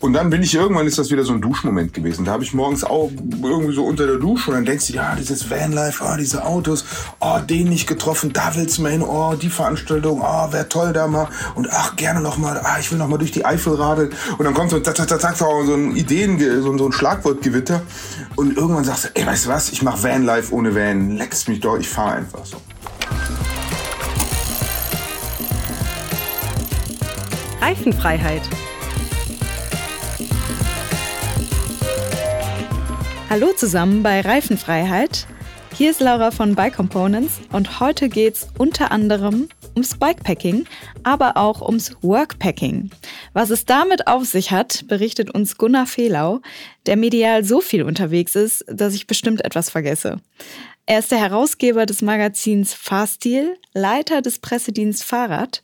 Und dann bin ich irgendwann, ist das wieder so ein Duschmoment gewesen. Da habe ich morgens auch irgendwie so unter der Dusche und dann denkst du, ja, dieses Vanlife, oh, diese Autos, oh, den nicht getroffen, da willst du mal hin, oh, die Veranstaltung, oh, wär toll da mal. Und ach, gerne noch mal, ah, ich will noch mal durch die Eifel radeln. Und dann kommt so, zack, zack, zack, so ein Ideen, so, so ein Schlagwortgewitter. Und irgendwann sagst du, ey, weißt du was, ich mach Vanlife ohne Van, leckst mich doch, ich fahre einfach so. Reifenfreiheit Hallo zusammen bei Reifenfreiheit. Hier ist Laura von Bike Components und heute geht es unter anderem ums Bikepacking, aber auch ums Workpacking. Was es damit auf sich hat, berichtet uns Gunnar Fehlau, der medial so viel unterwegs ist, dass ich bestimmt etwas vergesse. Er ist der Herausgeber des Magazins Fahrstil, Leiter des Pressedienst Fahrrad,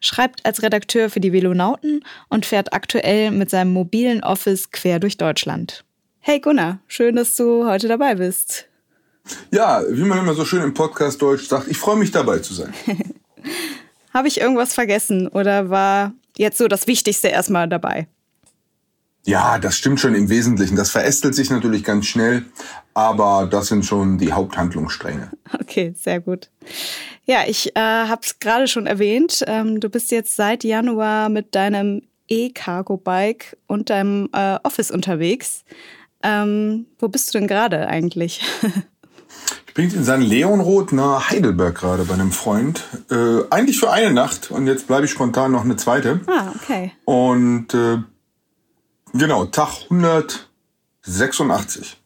schreibt als Redakteur für die Velonauten und fährt aktuell mit seinem mobilen Office quer durch Deutschland. Hey Gunnar, schön, dass du heute dabei bist. Ja, wie man immer so schön im Podcast Deutsch sagt, ich freue mich dabei zu sein. Habe ich irgendwas vergessen oder war jetzt so das Wichtigste erstmal dabei? Ja, das stimmt schon im Wesentlichen. Das verästelt sich natürlich ganz schnell, aber das sind schon die Haupthandlungsstränge. Okay, sehr gut. Ja, ich äh, habe es gerade schon erwähnt. Ähm, du bist jetzt seit Januar mit deinem E-Cargo-Bike und deinem äh, Office unterwegs. Ähm, wo bist du denn gerade eigentlich? ich bin in St. Leonroth nahe Heidelberg gerade bei einem Freund. Äh, eigentlich für eine Nacht und jetzt bleibe ich spontan noch eine zweite. Ah, okay. Und äh, genau, Tag 186.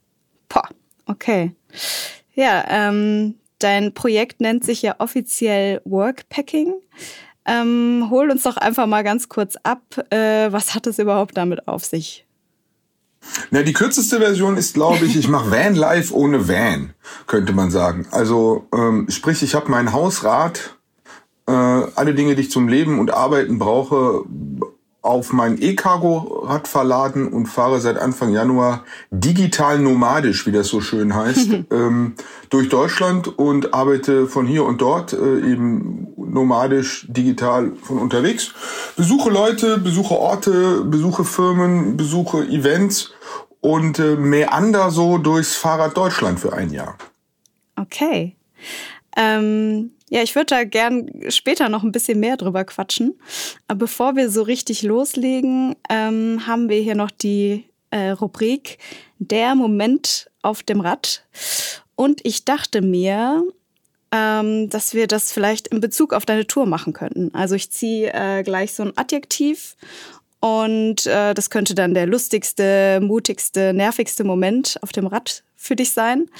Boah, okay. Ja, ähm, dein Projekt nennt sich ja offiziell Workpacking. Ähm, hol uns doch einfach mal ganz kurz ab. Äh, was hat es überhaupt damit auf sich? Na, die kürzeste Version ist, glaube ich, ich mache Van Life ohne Van, könnte man sagen. Also ähm, sprich, ich habe mein Hausrat, äh, alle Dinge, die ich zum Leben und Arbeiten brauche, auf mein E-Cargo-Rad verladen und fahre seit Anfang Januar digital nomadisch, wie das so schön heißt, ähm, durch Deutschland und arbeite von hier und dort äh, eben nomadisch digital von unterwegs. Besuche Leute, besuche Orte, besuche Firmen, besuche Events und äh, meander so durchs Fahrrad Deutschland für ein Jahr. Okay. Ähm, ja, ich würde da gern später noch ein bisschen mehr drüber quatschen. Aber bevor wir so richtig loslegen, ähm, haben wir hier noch die äh, Rubrik Der Moment auf dem Rad. Und ich dachte mir, ähm, dass wir das vielleicht in Bezug auf deine Tour machen könnten. Also ich ziehe äh, gleich so ein Adjektiv und äh, das könnte dann der lustigste, mutigste, nervigste Moment auf dem Rad für dich sein.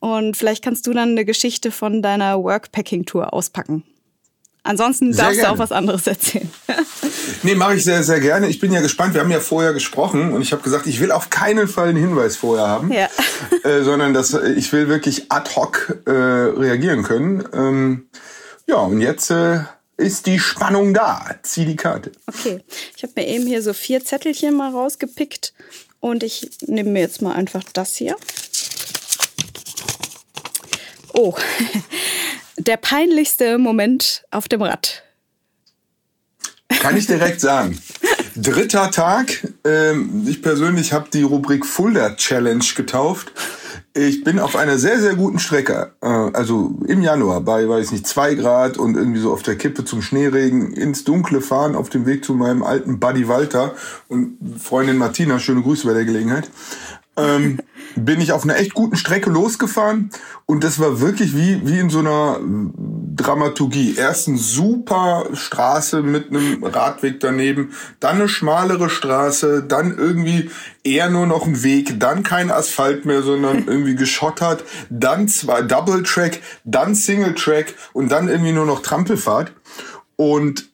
Und vielleicht kannst du dann eine Geschichte von deiner Workpacking-Tour auspacken. Ansonsten sehr darfst gerne. du auch was anderes erzählen. nee, mache ich sehr, sehr gerne. Ich bin ja gespannt. Wir haben ja vorher gesprochen und ich habe gesagt, ich will auf keinen Fall einen Hinweis vorher haben, ja. äh, sondern dass ich will wirklich ad hoc äh, reagieren können. Ähm, ja, und jetzt äh, ist die Spannung da. Zieh die Karte. Okay, ich habe mir eben hier so vier Zettelchen mal rausgepickt und ich nehme mir jetzt mal einfach das hier. Oh, der peinlichste Moment auf dem Rad. Kann ich direkt sagen. Dritter Tag. Ähm, ich persönlich habe die Rubrik Fulda Challenge getauft. Ich bin auf einer sehr, sehr guten Strecke. Äh, also im Januar bei, weiß nicht, zwei Grad und irgendwie so auf der Kippe zum Schneeregen ins Dunkle fahren auf dem Weg zu meinem alten Buddy Walter und Freundin Martina. Schöne Grüße bei der Gelegenheit ähm, bin ich auf einer echt guten Strecke losgefahren und das war wirklich wie, wie in so einer Dramaturgie. Erst eine super Straße mit einem Radweg daneben, dann eine schmalere Straße, dann irgendwie eher nur noch ein Weg, dann kein Asphalt mehr, sondern irgendwie geschottert, dann zwei Double Track, dann Single Track und dann irgendwie nur noch Trampelfahrt. Und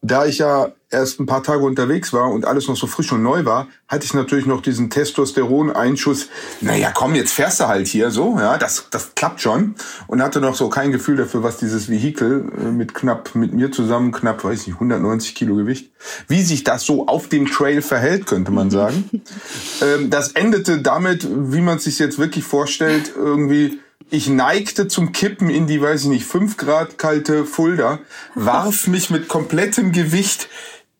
da ich ja erst ein paar Tage unterwegs war und alles noch so frisch und neu war, hatte ich natürlich noch diesen Testosteron-Einschuss. Naja, komm, jetzt fährst du halt hier so, ja, das, das klappt schon. Und hatte noch so kein Gefühl dafür, was dieses Vehikel äh, mit knapp, mit mir zusammen knapp, weiß nicht, 190 Kilo Gewicht, wie sich das so auf dem Trail verhält, könnte man sagen. ähm, das endete damit, wie man es sich jetzt wirklich vorstellt, irgendwie, ich neigte zum Kippen in die, weiß ich nicht, fünf Grad kalte Fulda, warf mich mit komplettem Gewicht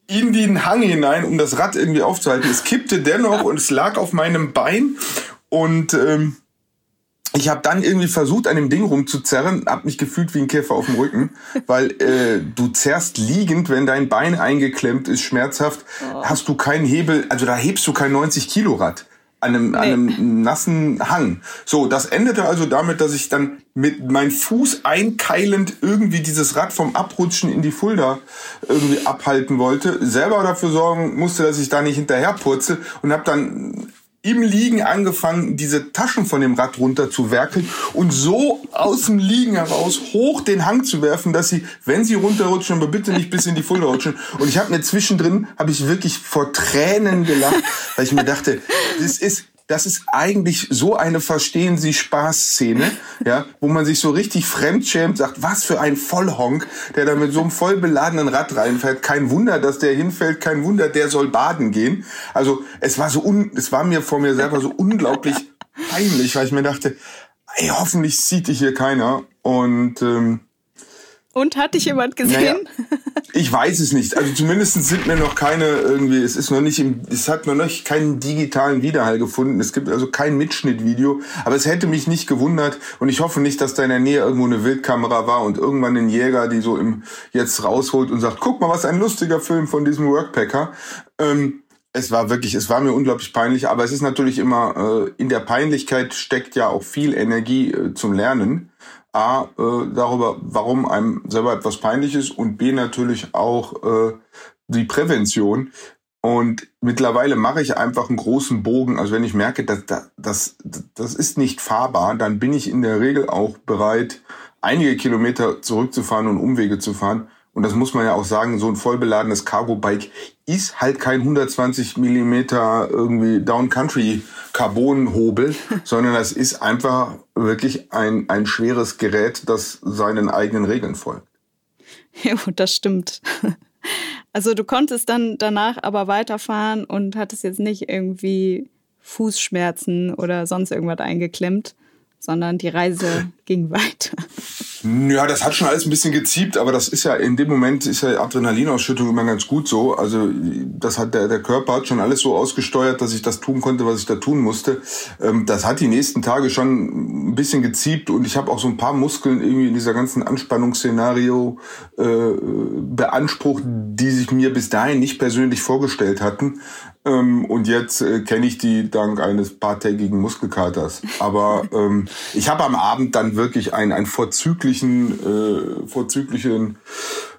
in den Hang hinein, um das Rad irgendwie aufzuhalten. Es kippte dennoch und es lag auf meinem Bein und ähm, ich habe dann irgendwie versucht, an dem Ding rumzuzerren, hab mich gefühlt wie ein Käfer auf dem Rücken, weil äh, du zerrst liegend, wenn dein Bein eingeklemmt ist, schmerzhaft, oh. hast du keinen Hebel, also da hebst du kein 90 Kilo Rad an einem, nee. an einem nassen Hang. So, das endete also damit, dass ich dann mit meinem Fuß einkeilend irgendwie dieses Rad vom Abrutschen in die Fulda irgendwie abhalten wollte, selber dafür sorgen musste, dass ich da nicht hinterher purze und habe dann im Liegen angefangen, diese Taschen von dem Rad runter zu werkeln und so aus dem Liegen heraus hoch den Hang zu werfen, dass sie, wenn sie runterrutschen, aber bitte nicht bis in die Fulda rutschen. Und ich habe mir zwischendrin, habe ich wirklich vor Tränen gelacht, weil ich mir dachte, das ist das ist eigentlich so eine Verstehen Sie Spaß-Szene, ja, wo man sich so richtig fremdschämt, sagt, was für ein Vollhonk, der da mit so einem voll beladenen Rad reinfährt. Kein Wunder, dass der hinfällt, kein Wunder, der soll baden gehen. Also es war so, un, es war mir vor mir selber so unglaublich peinlich, weil ich mir dachte, ey, hoffentlich sieht dich hier keiner. Und ähm, und hat dich jemand gesehen? Naja, ich weiß es nicht. Also zumindest sind mir noch keine irgendwie, es ist noch nicht im, es hat noch nicht keinen digitalen Widerhall gefunden. Es gibt also kein Mitschnittvideo. Aber es hätte mich nicht gewundert und ich hoffe nicht, dass da in der Nähe irgendwo eine Wildkamera war und irgendwann ein Jäger, die so im jetzt rausholt und sagt, guck mal, was ein lustiger Film von diesem Workpacker. Ähm, es war wirklich, es war mir unglaublich peinlich, aber es ist natürlich immer, äh, in der Peinlichkeit steckt ja auch viel Energie äh, zum Lernen. A, äh, darüber, warum einem selber etwas peinlich ist und B, natürlich auch äh, die Prävention. Und mittlerweile mache ich einfach einen großen Bogen. Also wenn ich merke, dass das, das ist nicht fahrbar, dann bin ich in der Regel auch bereit, einige Kilometer zurückzufahren und Umwege zu fahren. Und das muss man ja auch sagen, so ein vollbeladenes Cargo-Bike ist halt kein 120 Millimeter irgendwie Down-Country Carbonhobel, sondern das ist einfach wirklich ein, ein schweres Gerät, das seinen eigenen Regeln folgt. Ja, das stimmt. Also du konntest dann danach aber weiterfahren und hattest jetzt nicht irgendwie Fußschmerzen oder sonst irgendwas eingeklemmt sondern die Reise ging weiter. Ja, das hat schon alles ein bisschen geziebt, aber das ist ja in dem Moment ist ja Adrenalinausschüttung immer ganz gut so. Also das hat der, der Körper hat schon alles so ausgesteuert, dass ich das tun konnte, was ich da tun musste. Ähm, das hat die nächsten Tage schon ein bisschen geziebt und ich habe auch so ein paar Muskeln irgendwie in dieser ganzen Anspannungsszenario äh, beansprucht, die sich mir bis dahin nicht persönlich vorgestellt hatten. Ähm, und jetzt äh, kenne ich die dank eines paartägigen Muskelkaters. Aber ähm, ich habe am Abend dann wirklich einen, einen vorzüglichen, äh, vorzüglichen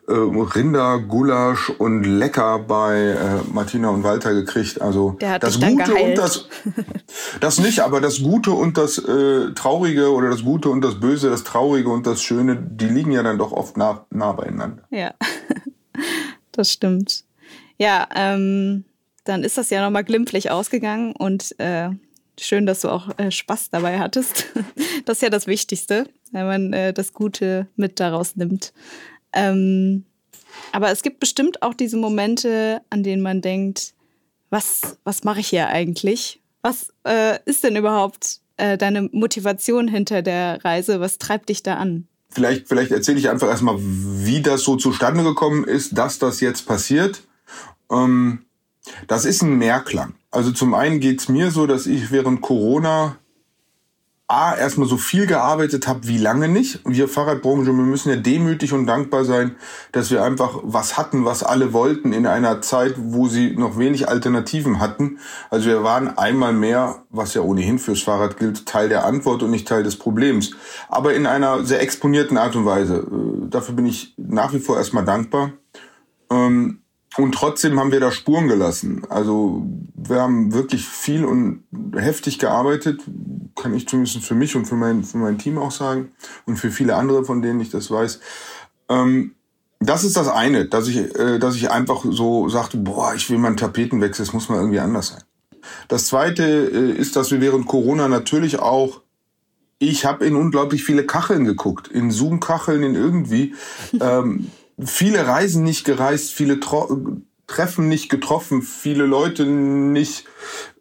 äh, Rindergulasch und Lecker bei äh, Martina und Walter gekriegt. Also das Gute und das das nicht, aber das Gute und das äh, Traurige oder das Gute und das Böse, das Traurige und das Schöne, die liegen ja dann doch oft nah, nah beieinander. Ja, das stimmt. Ja, ähm, dann ist das ja nochmal glimpflich ausgegangen und äh, schön, dass du auch äh, Spaß dabei hattest. das ist ja das Wichtigste, wenn man äh, das Gute mit daraus nimmt. Ähm, aber es gibt bestimmt auch diese Momente, an denen man denkt, was, was mache ich hier eigentlich? Was äh, ist denn überhaupt äh, deine Motivation hinter der Reise? Was treibt dich da an? Vielleicht, vielleicht erzähle ich einfach erstmal, wie das so zustande gekommen ist, dass das jetzt passiert. Ähm, das ist ein Mehrklang. Also zum einen geht's mir so, dass ich während Corona A, erstmal so viel gearbeitet habe wie lange nicht. Wir Fahrradbranche, wir müssen ja demütig und dankbar sein, dass wir einfach was hatten, was alle wollten in einer Zeit, wo sie noch wenig Alternativen hatten. Also wir waren einmal mehr, was ja ohnehin fürs Fahrrad gilt, Teil der Antwort und nicht Teil des Problems. Aber in einer sehr exponierten Art und Weise. Äh, dafür bin ich nach wie vor erstmal dankbar. Ähm, und trotzdem haben wir da Spuren gelassen. Also wir haben wirklich viel und heftig gearbeitet, kann ich zumindest für mich und für mein, für mein Team auch sagen und für viele andere, von denen ich das weiß. Ähm, das ist das eine, dass ich, äh, dass ich einfach so sagte, boah, ich will meinen Tapetenwechsel, es muss mal irgendwie anders sein. Das zweite äh, ist, dass wir während Corona natürlich auch ich habe in unglaublich viele Kacheln geguckt, in Zoom-Kacheln, in irgendwie. ähm, viele Reisen nicht gereist, viele Tro Treffen nicht getroffen, viele Leute nicht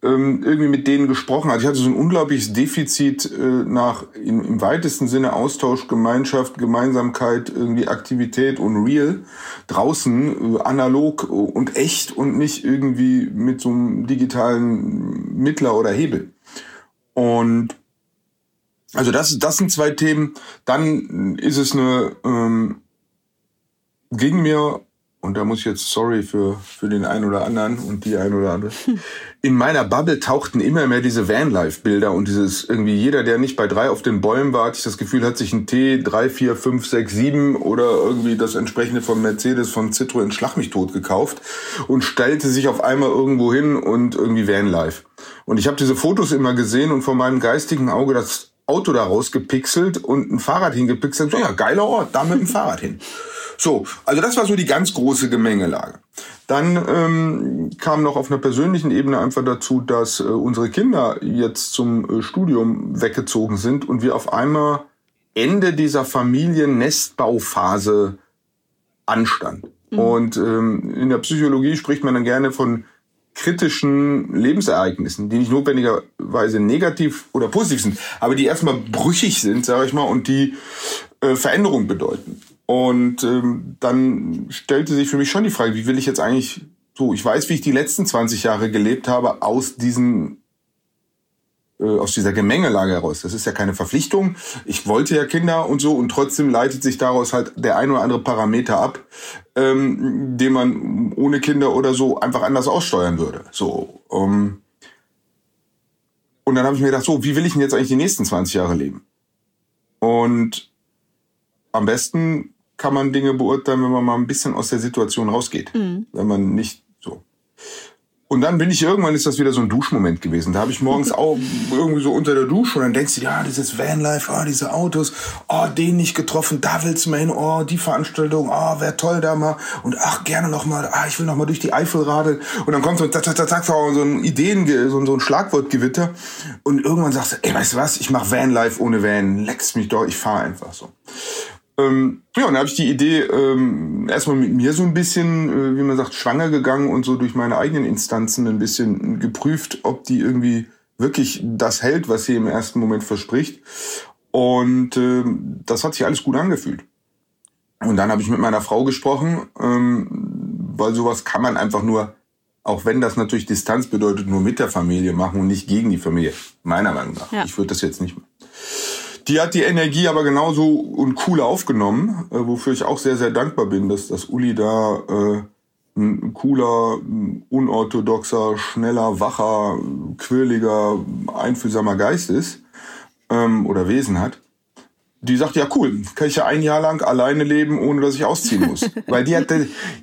ähm, irgendwie mit denen gesprochen. Also ich hatte so ein unglaubliches Defizit äh, nach im, im weitesten Sinne Austausch, Gemeinschaft, Gemeinsamkeit, irgendwie Aktivität und real draußen, äh, analog und echt und nicht irgendwie mit so einem digitalen Mittler oder Hebel. Und also das, das sind zwei Themen. Dann ist es eine, ähm, ging mir und da muss ich jetzt sorry für, für den einen oder anderen und die ein oder andere. In meiner Bubble tauchten immer mehr diese Vanlife-Bilder und dieses irgendwie jeder, der nicht bei drei auf den Bäumen war, hatte ich das Gefühl, hat sich ein T 3, 4, 5, 6, 7 oder irgendwie das entsprechende von Mercedes, von Citroën Schlag mich tot gekauft und stellte sich auf einmal irgendwo hin und irgendwie Vanlife. Und ich habe diese Fotos immer gesehen und vor meinem geistigen Auge das Auto da rausgepixelt und ein Fahrrad hingepixelt. Ja, geiler Ort, da mit dem Fahrrad hin. So, also das war so die ganz große Gemengelage. Dann ähm, kam noch auf einer persönlichen Ebene einfach dazu, dass äh, unsere Kinder jetzt zum äh, Studium weggezogen sind und wir auf einmal Ende dieser Familiennestbauphase anstand. Mhm. Und ähm, in der Psychologie spricht man dann gerne von kritischen Lebensereignissen, die nicht notwendigerweise negativ oder positiv sind, aber die erstmal brüchig sind, sage ich mal, und die äh, Veränderung bedeuten. Und ähm, dann stellte sich für mich schon die Frage, wie will ich jetzt eigentlich so, ich weiß, wie ich die letzten 20 Jahre gelebt habe, aus diesen aus dieser Gemengelage heraus. Das ist ja keine Verpflichtung. Ich wollte ja Kinder und so und trotzdem leitet sich daraus halt der ein oder andere Parameter ab, ähm, den man ohne Kinder oder so einfach anders aussteuern würde. So. Ähm, und dann habe ich mir gedacht, so, wie will ich denn jetzt eigentlich die nächsten 20 Jahre leben? Und am besten kann man Dinge beurteilen, wenn man mal ein bisschen aus der Situation rausgeht. Mhm. Wenn man nicht. Und dann bin ich irgendwann ist das wieder so ein Duschmoment gewesen. Da habe ich morgens auch irgendwie so unter der Dusche und dann denkst du, ja, dieses Vanlife, oh, diese Autos, oh, den nicht getroffen, da willst du mal hin, oh, die Veranstaltung, oh, wär toll da mal und ach, gerne noch mal, ah, ich will noch mal durch die Eifel radeln und dann kommt so tak, tak, tak, tak, so ein Ideen, so, so ein Schlagwortgewitter und irgendwann sagst du, ey, weißt du was, ich mach Vanlife ohne Van, leckst mich doch, ich fahre einfach so. Ähm, ja, und da habe ich die Idee ähm, erstmal mit mir so ein bisschen, äh, wie man sagt, schwanger gegangen und so durch meine eigenen Instanzen ein bisschen geprüft, ob die irgendwie wirklich das hält, was sie im ersten Moment verspricht. Und ähm, das hat sich alles gut angefühlt. Und dann habe ich mit meiner Frau gesprochen, ähm, weil sowas kann man einfach nur, auch wenn das natürlich Distanz bedeutet, nur mit der Familie machen und nicht gegen die Familie. Meiner Meinung nach. Ja. Ich würde das jetzt nicht machen. Die hat die Energie aber genauso und cool aufgenommen, äh, wofür ich auch sehr, sehr dankbar bin, dass, dass Uli da äh, ein cooler, unorthodoxer, schneller, wacher, quirliger, einfühlsamer Geist ist ähm, oder Wesen hat. Die sagt, ja cool, kann ich ja ein Jahr lang alleine leben, ohne dass ich ausziehen muss. Weil die hat,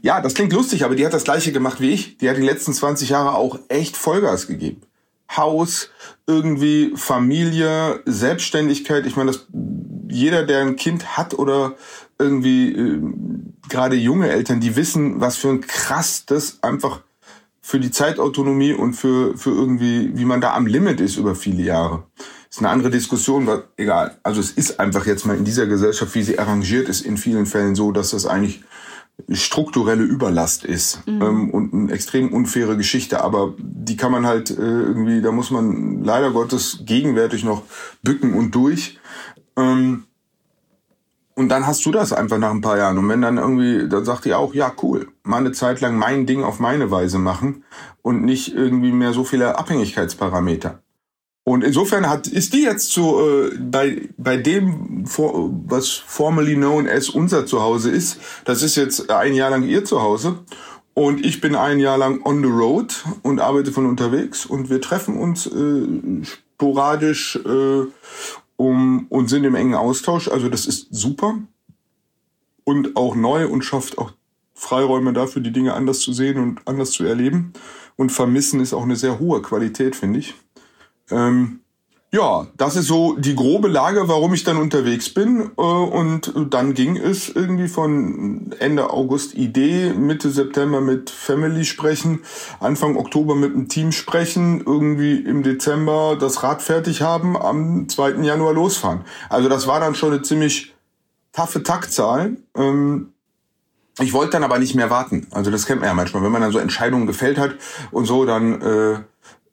ja, das klingt lustig, aber die hat das gleiche gemacht wie ich. Die hat die letzten 20 Jahre auch echt Vollgas gegeben. Haus, irgendwie Familie, Selbstständigkeit. Ich meine, dass jeder, der ein Kind hat oder irgendwie äh, gerade junge Eltern, die wissen, was für ein krass das einfach für die Zeitautonomie und für, für irgendwie, wie man da am Limit ist über viele Jahre. Ist eine andere Diskussion, aber egal. Also es ist einfach jetzt mal in dieser Gesellschaft, wie sie arrangiert ist, in vielen Fällen so, dass das eigentlich strukturelle Überlast ist mhm. ähm, und eine extrem unfaire Geschichte, aber die kann man halt äh, irgendwie, da muss man leider Gottes gegenwärtig noch bücken und durch. Ähm, und dann hast du das einfach nach ein paar Jahren. Und wenn dann irgendwie, dann sagt ihr auch, ja, cool, mal eine Zeit lang mein Ding auf meine Weise machen und nicht irgendwie mehr so viele Abhängigkeitsparameter. Und insofern hat, ist die jetzt so äh, bei, bei dem, was formerly known as unser Zuhause ist, das ist jetzt ein Jahr lang ihr Zuhause. Und ich bin ein Jahr lang on the road und arbeite von unterwegs. Und wir treffen uns äh, sporadisch äh, um, und sind im engen Austausch. Also das ist super und auch neu und schafft auch Freiräume dafür, die Dinge anders zu sehen und anders zu erleben. Und vermissen ist auch eine sehr hohe Qualität, finde ich. Ähm, ja, das ist so die grobe Lage, warum ich dann unterwegs bin. Äh, und dann ging es irgendwie von Ende August Idee, Mitte September mit Family sprechen, Anfang Oktober mit dem Team sprechen, irgendwie im Dezember das Rad fertig haben, am 2. Januar losfahren. Also das war dann schon eine ziemlich taffe Taktzahl. Ähm, ich wollte dann aber nicht mehr warten. Also das kennt man ja manchmal, wenn man dann so Entscheidungen gefällt hat und so, dann, äh,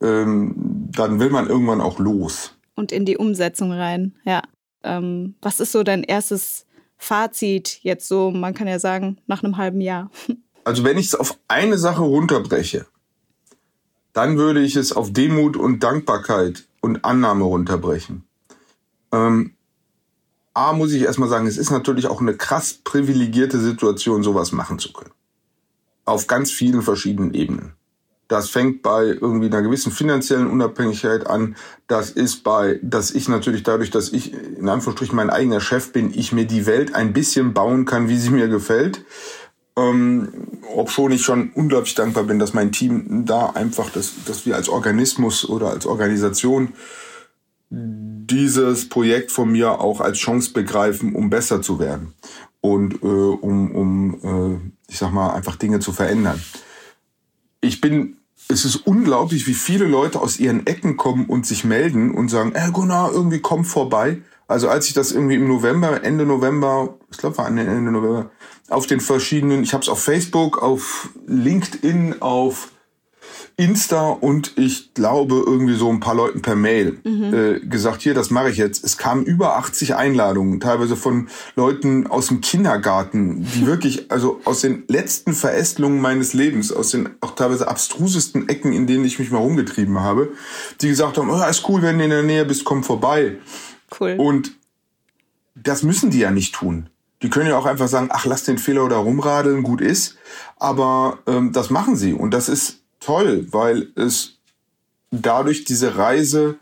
ähm, dann will man irgendwann auch los. Und in die Umsetzung rein, ja. Ähm, was ist so dein erstes Fazit jetzt so, man kann ja sagen, nach einem halben Jahr? Also wenn ich es auf eine Sache runterbreche, dann würde ich es auf Demut und Dankbarkeit und Annahme runterbrechen. Ähm, A, muss ich erstmal sagen, es ist natürlich auch eine krass privilegierte Situation, sowas machen zu können. Auf ganz vielen verschiedenen Ebenen. Das fängt bei irgendwie einer gewissen finanziellen Unabhängigkeit an. Das ist bei, dass ich natürlich dadurch, dass ich in Anführungsstrichen mein eigener Chef bin, ich mir die Welt ein bisschen bauen kann, wie sie mir gefällt. Ähm, ob schon ich schon unglaublich dankbar bin, dass mein Team da einfach, dass, dass wir als Organismus oder als Organisation dieses Projekt von mir auch als Chance begreifen, um besser zu werden und äh, um, um äh, ich sag mal, einfach Dinge zu verändern. Ich bin, es ist unglaublich, wie viele Leute aus ihren Ecken kommen und sich melden und sagen, ey Gunnar, irgendwie komm vorbei. Also als ich das irgendwie im November, Ende November, ich glaube war Ende November, auf den verschiedenen, ich habe es auf Facebook, auf LinkedIn, auf Insta und ich glaube irgendwie so ein paar Leuten per Mail mhm. äh, gesagt, hier, das mache ich jetzt. Es kamen über 80 Einladungen, teilweise von Leuten aus dem Kindergarten, die wirklich, also aus den letzten Verästelungen meines Lebens, aus den auch teilweise abstrusesten Ecken, in denen ich mich mal rumgetrieben habe, die gesagt haben, oh, ist cool, wenn du in der Nähe bist, komm vorbei. Cool. Und das müssen die ja nicht tun. Die können ja auch einfach sagen, ach, lass den Fehler oder rumradeln, gut ist. Aber ähm, das machen sie. Und das ist toll, weil es dadurch diese Reise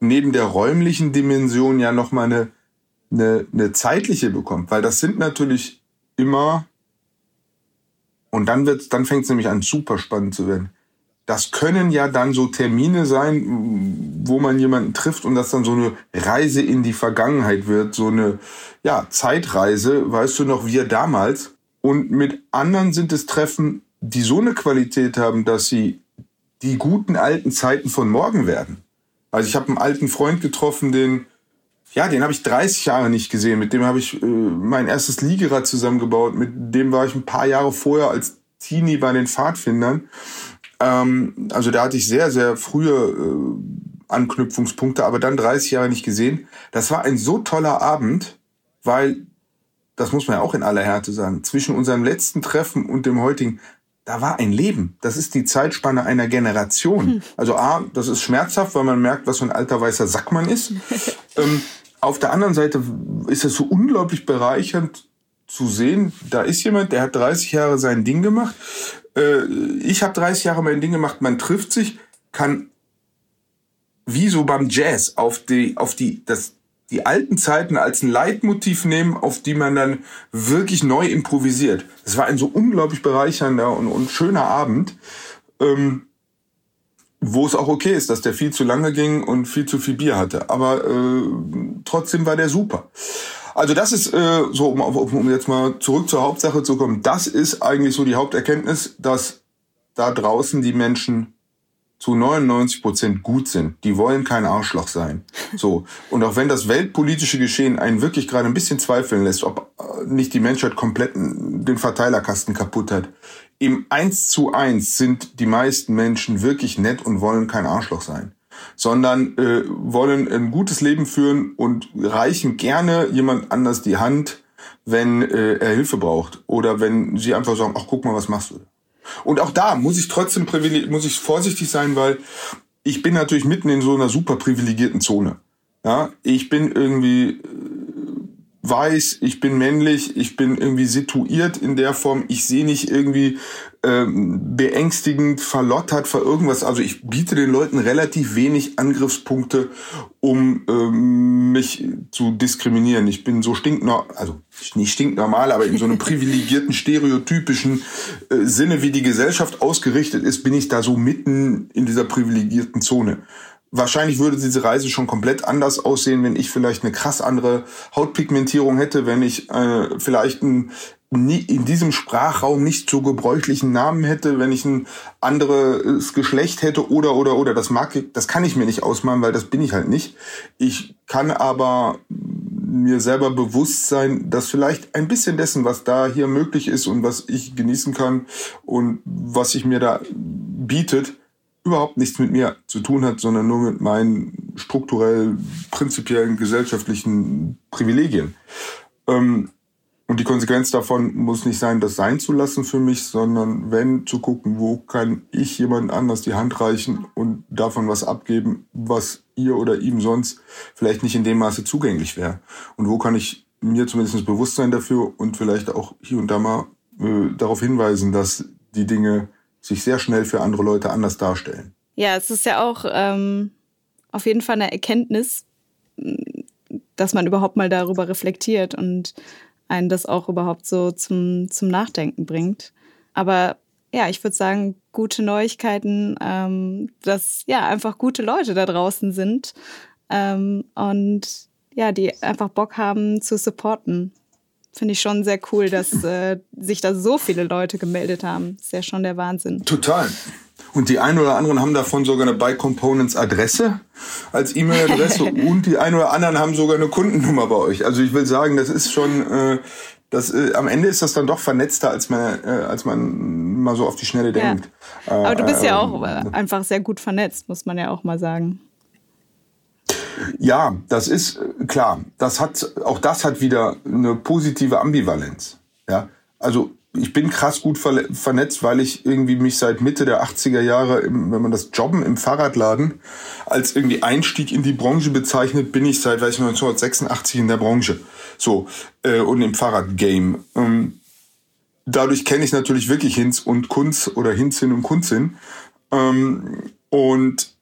neben der räumlichen Dimension ja nochmal eine, eine, eine zeitliche bekommt. Weil das sind natürlich immer, und dann dann fängt es nämlich an, super spannend zu werden. Das können ja dann so Termine sein, wo man jemanden trifft und das dann so eine Reise in die Vergangenheit wird, so eine ja, Zeitreise, weißt du noch, wir damals. Und mit anderen sind es Treffen, die so eine Qualität haben, dass sie die guten alten Zeiten von morgen werden. Also ich habe einen alten Freund getroffen, den ja, den habe ich 30 Jahre nicht gesehen. Mit dem habe ich äh, mein erstes Liegerad zusammengebaut. Mit dem war ich ein paar Jahre vorher als Teenie bei den Pfadfindern. Ähm, also da hatte ich sehr, sehr frühe äh, Anknüpfungspunkte, aber dann 30 Jahre nicht gesehen. Das war ein so toller Abend, weil, das muss man ja auch in aller Härte sagen, zwischen unserem letzten Treffen und dem heutigen, da war ein Leben. Das ist die Zeitspanne einer Generation. Hm. Also A, das ist schmerzhaft, weil man merkt, was für ein alter weißer Sack man ist. ähm, auf der anderen Seite ist es so unglaublich bereichernd zu sehen, da ist jemand, der hat 30 Jahre sein Ding gemacht. Äh, ich habe 30 Jahre mein Ding gemacht. Man trifft sich, kann wie so beim Jazz auf die, auf die, das, die alten Zeiten als ein Leitmotiv nehmen, auf die man dann wirklich neu improvisiert. Es war ein so unglaublich bereichernder und, und schöner Abend, ähm, wo es auch okay ist, dass der viel zu lange ging und viel zu viel Bier hatte. Aber äh, trotzdem war der super. Also das ist äh, so, um, um jetzt mal zurück zur Hauptsache zu kommen. Das ist eigentlich so die Haupterkenntnis, dass da draußen die Menschen zu 99 Prozent gut sind. Die wollen kein Arschloch sein. So. Und auch wenn das weltpolitische Geschehen einen wirklich gerade ein bisschen zweifeln lässt, ob äh, nicht die Menschheit komplett den Verteilerkasten kaputt hat. Im Eins zu Eins sind die meisten Menschen wirklich nett und wollen kein Arschloch sein. Sondern äh, wollen ein gutes Leben führen und reichen gerne jemand anders die Hand, wenn äh, er Hilfe braucht. Oder wenn sie einfach sagen, ach guck mal, was machst du? Und auch da muss ich trotzdem muss ich vorsichtig sein, weil ich bin natürlich mitten in so einer super privilegierten Zone. Ja, ich bin irgendwie äh, weiß, ich bin männlich, ich bin irgendwie situiert in der Form, ich sehe nicht irgendwie ähm, beängstigend verlottert für irgendwas. Also ich biete den Leuten relativ wenig Angriffspunkte, um ähm, mich zu diskriminieren. Ich bin so stinknormal, also nicht stinknormal, aber in so einem privilegierten, stereotypischen äh, Sinne, wie die Gesellschaft ausgerichtet ist, bin ich da so mitten in dieser privilegierten Zone. Wahrscheinlich würde diese Reise schon komplett anders aussehen, wenn ich vielleicht eine krass andere Hautpigmentierung hätte, wenn ich äh, vielleicht ein in diesem Sprachraum nicht so gebräuchlichen Namen hätte, wenn ich ein anderes Geschlecht hätte oder oder oder das mag ich, das kann ich mir nicht ausmalen, weil das bin ich halt nicht. Ich kann aber mir selber bewusst sein, dass vielleicht ein bisschen dessen, was da hier möglich ist und was ich genießen kann und was sich mir da bietet, überhaupt nichts mit mir zu tun hat, sondern nur mit meinen strukturell prinzipiellen gesellschaftlichen Privilegien. Ähm, und die Konsequenz davon muss nicht sein, das sein zu lassen für mich, sondern wenn zu gucken, wo kann ich jemand anders die Hand reichen und davon was abgeben, was ihr oder ihm sonst vielleicht nicht in dem Maße zugänglich wäre. Und wo kann ich mir zumindest Bewusstsein dafür und vielleicht auch hier und da mal äh, darauf hinweisen, dass die Dinge sich sehr schnell für andere Leute anders darstellen. Ja, es ist ja auch ähm, auf jeden Fall eine Erkenntnis, dass man überhaupt mal darüber reflektiert und einen das auch überhaupt so zum, zum Nachdenken bringt. Aber ja, ich würde sagen, gute Neuigkeiten, ähm, dass ja einfach gute Leute da draußen sind ähm, und ja, die einfach Bock haben zu supporten. Finde ich schon sehr cool, dass äh, sich da so viele Leute gemeldet haben. Ist ja schon der Wahnsinn. Total. Und die einen oder anderen haben davon sogar eine Buy Components Adresse als E-Mail-Adresse und die einen oder anderen haben sogar eine Kundennummer bei euch. Also ich will sagen, das ist schon, äh, das, äh, am Ende ist das dann doch vernetzter, als man, äh, als man mal so auf die Schnelle denkt. Ja. Aber du bist ja auch äh, einfach sehr gut vernetzt, muss man ja auch mal sagen. Ja, das ist äh, klar. Das hat, auch das hat wieder eine positive Ambivalenz. Ja, also ich bin krass gut vernetzt, weil ich irgendwie mich seit Mitte der 80er Jahre, wenn man das Jobben im Fahrradladen als irgendwie Einstieg in die Branche bezeichnet, bin ich seit weiß ich, 1986 in der Branche. So, äh, und im Fahrradgame. Ähm, dadurch kenne ich natürlich wirklich Hinz und Kunz oder Hinzin und Kunzin. Ähm, und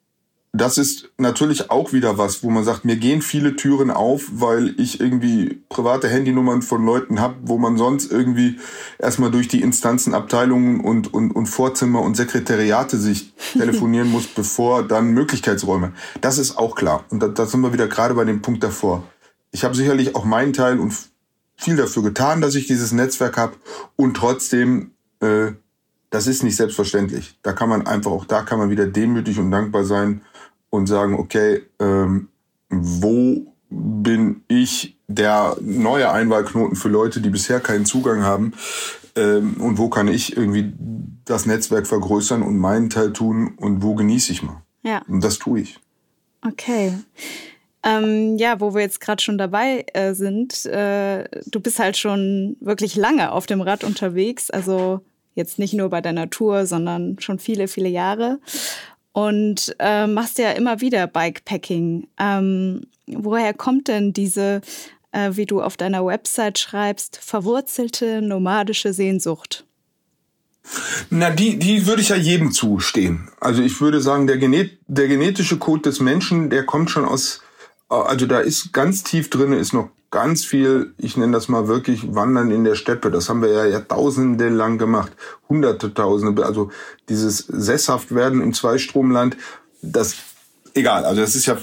das ist natürlich auch wieder was, wo man sagt, mir gehen viele Türen auf, weil ich irgendwie private Handynummern von Leuten habe, wo man sonst irgendwie erstmal durch die Instanzen, Abteilungen und, und, und Vorzimmer und Sekretariate sich telefonieren muss, bevor dann Möglichkeitsräume. Das ist auch klar. Und da, da sind wir wieder gerade bei dem Punkt davor. Ich habe sicherlich auch meinen Teil und viel dafür getan, dass ich dieses Netzwerk habe und trotzdem äh, das ist nicht selbstverständlich. Da kann man einfach, auch da kann man wieder demütig und dankbar sein und sagen, okay, ähm, wo bin ich der neue Einwahlknoten für Leute, die bisher keinen Zugang haben? Ähm, und wo kann ich irgendwie das Netzwerk vergrößern und meinen Teil tun und wo genieße ich mal? Ja. Und das tue ich. Okay. Ähm, ja, wo wir jetzt gerade schon dabei äh, sind, äh, du bist halt schon wirklich lange auf dem Rad unterwegs, also jetzt nicht nur bei deiner Tour, sondern schon viele, viele Jahre und äh, machst ja immer wieder Bikepacking. Ähm, woher kommt denn diese, äh, wie du auf deiner Website schreibst, verwurzelte nomadische Sehnsucht? Na, die, die würde ich ja jedem zustehen. Also ich würde sagen, der, Genet der genetische Code des Menschen, der kommt schon aus, äh, also da ist ganz tief drin, ist noch ganz viel, ich nenne das mal wirklich Wandern in der Steppe. Das haben wir ja Jahrtausende lang gemacht. Hunderte, Tausende. Also dieses Sesshaftwerden im Zweistromland, das, egal. Also das ist ja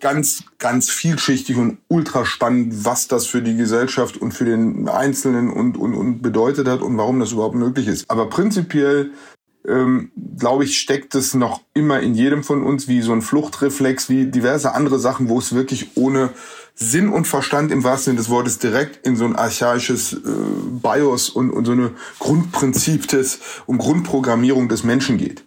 ganz, ganz vielschichtig und ultra spannend, was das für die Gesellschaft und für den Einzelnen und, und, und bedeutet hat und warum das überhaupt möglich ist. Aber prinzipiell ähm, glaube ich, steckt es noch immer in jedem von uns wie so ein Fluchtreflex, wie diverse andere Sachen, wo es wirklich ohne Sinn und Verstand im wahrsten Sinne des Wortes direkt in so ein archaisches äh, BIOS und, und so eine Grundprinzip des und Grundprogrammierung des Menschen geht.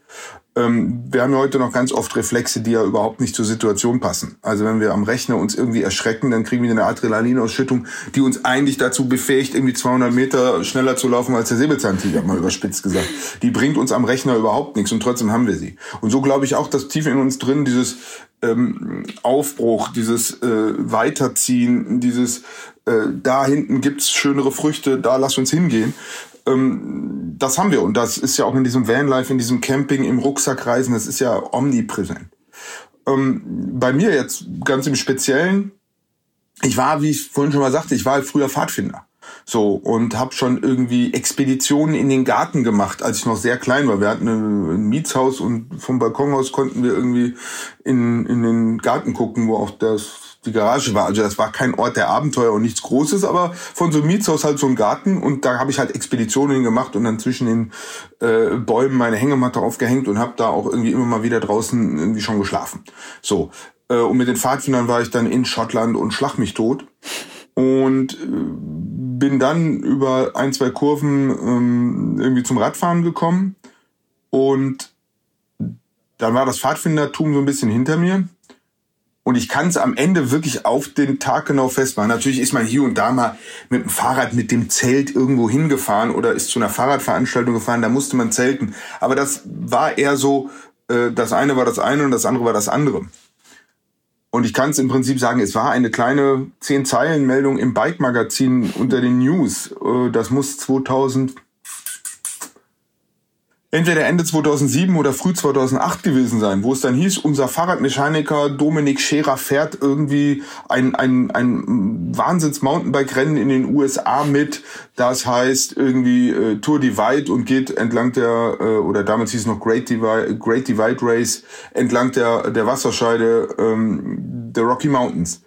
Ähm, wir haben heute noch ganz oft Reflexe, die ja überhaupt nicht zur Situation passen. Also wenn wir am Rechner uns irgendwie erschrecken, dann kriegen wir eine Adrenalinausschüttung, die uns eigentlich dazu befähigt, irgendwie 200 Meter schneller zu laufen als der Säbelzahntiger, mal überspitzt gesagt. Die bringt uns am Rechner überhaupt nichts und trotzdem haben wir sie. Und so glaube ich auch, dass tief in uns drin dieses ähm, Aufbruch, dieses äh, Weiterziehen, dieses äh, da hinten gibt's schönere Früchte, da lass uns hingehen. Ähm, das haben wir und das ist ja auch in diesem Vanlife, in diesem Camping, im Rucksackreisen, das ist ja omnipräsent. Ähm, bei mir jetzt ganz im Speziellen, ich war, wie ich vorhin schon mal sagte, ich war früher Pfadfinder. So, und habe schon irgendwie Expeditionen in den Garten gemacht, als ich noch sehr klein war. Wir hatten ein Mietshaus und vom Balkon aus konnten wir irgendwie in, in den Garten gucken, wo auch das, die Garage war. Also das war kein Ort der Abenteuer und nichts Großes, aber von so einem Mietshaus halt so ein Garten und da habe ich halt Expeditionen gemacht und dann zwischen den äh, Bäumen meine Hängematte aufgehängt und habe da auch irgendwie immer mal wieder draußen irgendwie schon geschlafen. So, äh, und mit den Pfadfindern war ich dann in Schottland und schlag mich tot. und äh, bin dann über ein, zwei Kurven ähm, irgendwie zum Radfahren gekommen und dann war das Pfadfindertum so ein bisschen hinter mir. Und ich kann es am Ende wirklich auf den Tag genau festmachen. Natürlich ist man hier und da mal mit dem Fahrrad, mit dem Zelt irgendwo hingefahren oder ist zu einer Fahrradveranstaltung gefahren, da musste man zelten. Aber das war eher so, äh, das eine war das eine und das andere war das andere. Und ich kann es im Prinzip sagen, es war eine kleine zehn Zeilen Meldung im Bike Magazin unter den News. Äh, das muss 2000 entweder Ende 2007 oder früh 2008 gewesen sein, wo es dann hieß, unser Fahrradmechaniker Dominik Scherer fährt irgendwie ein, ein, ein Wahnsinns-Mountainbike-Rennen in den USA mit. Das heißt irgendwie äh, Tour Divide und geht entlang der, äh, oder damals hieß es noch Great Divide, Great Divide Race, entlang der, der Wasserscheide ähm, der Rocky Mountains.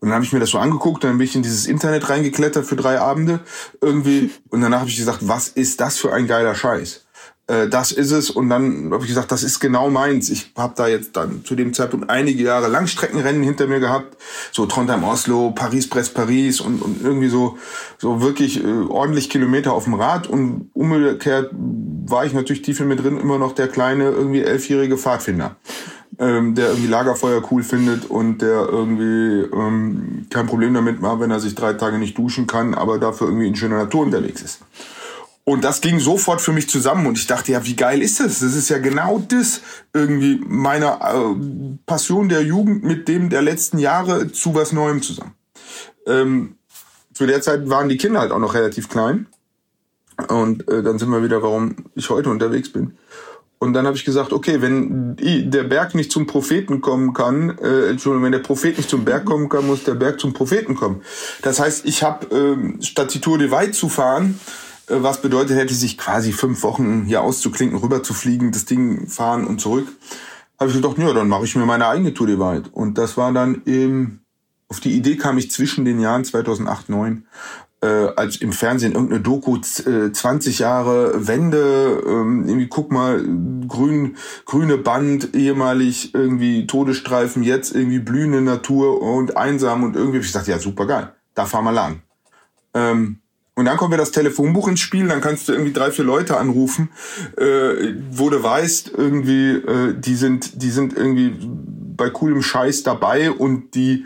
Und dann habe ich mir das so angeguckt, dann bin ich in dieses Internet reingeklettert für drei Abende irgendwie. Und danach habe ich gesagt, was ist das für ein geiler Scheiß? Äh, das ist es. Und dann habe ich gesagt, das ist genau meins. Ich habe da jetzt dann zu dem Zeitpunkt einige Jahre Langstreckenrennen hinter mir gehabt, so Trondheim, Oslo, Paris, Brest, Paris und, und irgendwie so so wirklich äh, ordentlich Kilometer auf dem Rad. Und umgekehrt war ich natürlich tief in mir drin immer noch der kleine irgendwie elfjährige Pfadfinder. Ähm, der irgendwie Lagerfeuer cool findet und der irgendwie ähm, kein Problem damit war, wenn er sich drei Tage nicht duschen kann, aber dafür irgendwie in schöner Natur unterwegs ist. Und das ging sofort für mich zusammen und ich dachte, ja, wie geil ist das? Das ist ja genau das irgendwie meiner äh, Passion der Jugend mit dem der letzten Jahre zu was Neuem zusammen. Ähm, zu der Zeit waren die Kinder halt auch noch relativ klein. Und äh, dann sind wir wieder, warum ich heute unterwegs bin. Und dann habe ich gesagt, okay, wenn der Berg nicht zum Propheten kommen kann, äh, Entschuldigung, wenn der Prophet nicht zum Berg kommen kann, muss der Berg zum Propheten kommen. Das heißt, ich habe äh, statt die Tour de Weit zu fahren, was bedeutet hätte, sich quasi fünf Wochen hier auszuklinken, rüber zu fliegen, das Ding fahren und zurück. Habe ich gedacht, ja, dann mache ich mir meine eigene Tour de Weit. Und das war dann im, auf die Idee kam ich zwischen den Jahren 2008, 2009, äh, als im Fernsehen irgendeine Doku, äh, 20 Jahre Wende, ähm, irgendwie guck mal, grün, grüne Band, ehemalig irgendwie Todesstreifen, jetzt irgendwie blühende Natur und einsam und irgendwie, ich dachte, ja, super geil, da fahren wir lang. Ähm, und dann kommt ja das Telefonbuch ins Spiel, dann kannst du irgendwie drei, vier Leute anrufen, äh, wo du weißt, irgendwie, äh, die sind, die sind irgendwie bei coolem Scheiß dabei und die,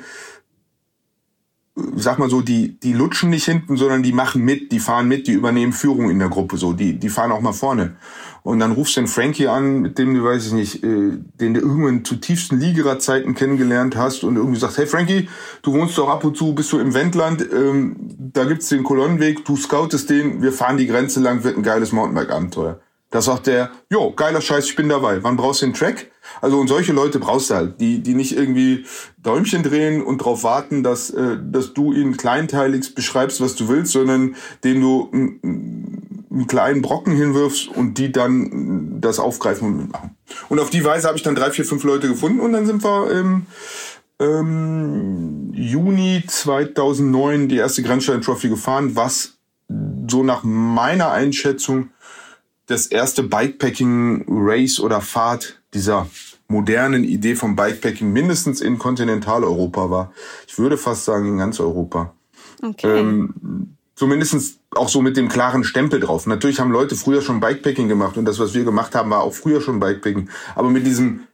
sag mal so, die, die lutschen nicht hinten, sondern die machen mit, die fahren mit, die übernehmen Führung in der Gruppe, so, die, die fahren auch mal vorne. Und dann rufst du den Frankie an, mit dem du, weiß ich nicht, äh, den du irgendwann zu tiefsten Ligerer-Zeiten kennengelernt hast und irgendwie sagst, hey Frankie, du wohnst doch ab und zu, bist du im Wendland, ähm, da gibt's den Kolonnenweg, du scoutest den, wir fahren die Grenze lang, wird ein geiles Mountainbike-Abenteuer. Da sagt der, jo, geiler Scheiß, ich bin dabei. Wann brauchst du den Track? Also und solche Leute brauchst du halt, die, die nicht irgendwie Däumchen drehen und darauf warten, dass, äh, dass du ihnen kleinteilig beschreibst, was du willst, sondern denen du einen kleinen Brocken hinwirfst und die dann das aufgreifen und mitmachen. Und auf die Weise habe ich dann drei, vier, fünf Leute gefunden und dann sind wir im ähm, Juni 2009 die erste Grenzstein Trophy gefahren, was so nach meiner Einschätzung das erste Bikepacking Race oder Fahrt dieser modernen Idee vom Bikepacking mindestens in Kontinentaleuropa war. Ich würde fast sagen in ganz Europa. Okay. Ähm, zumindest auch so mit dem klaren Stempel drauf. Natürlich haben Leute früher schon Bikepacking gemacht und das, was wir gemacht haben, war auch früher schon Bikepacking. Aber mit diesem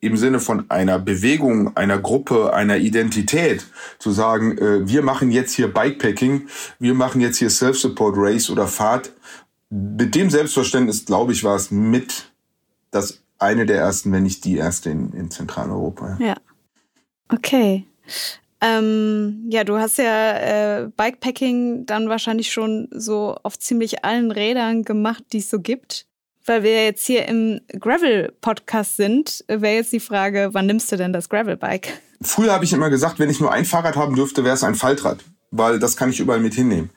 im Sinne von einer Bewegung, einer Gruppe, einer Identität zu sagen, äh, wir machen jetzt hier Bikepacking, wir machen jetzt hier Self-Support Race oder Fahrt. Mit dem Selbstverständnis, glaube ich, war es mit das eine der ersten, wenn nicht die erste in, in Zentraleuropa. Ja. Okay. Ähm, ja, du hast ja äh, Bikepacking dann wahrscheinlich schon so auf ziemlich allen Rädern gemacht, die es so gibt. Weil wir jetzt hier im Gravel-Podcast sind, wäre jetzt die Frage, wann nimmst du denn das Gravel-Bike? Früher habe ich immer gesagt, wenn ich nur ein Fahrrad haben dürfte, wäre es ein Faltrad, weil das kann ich überall mit hinnehmen.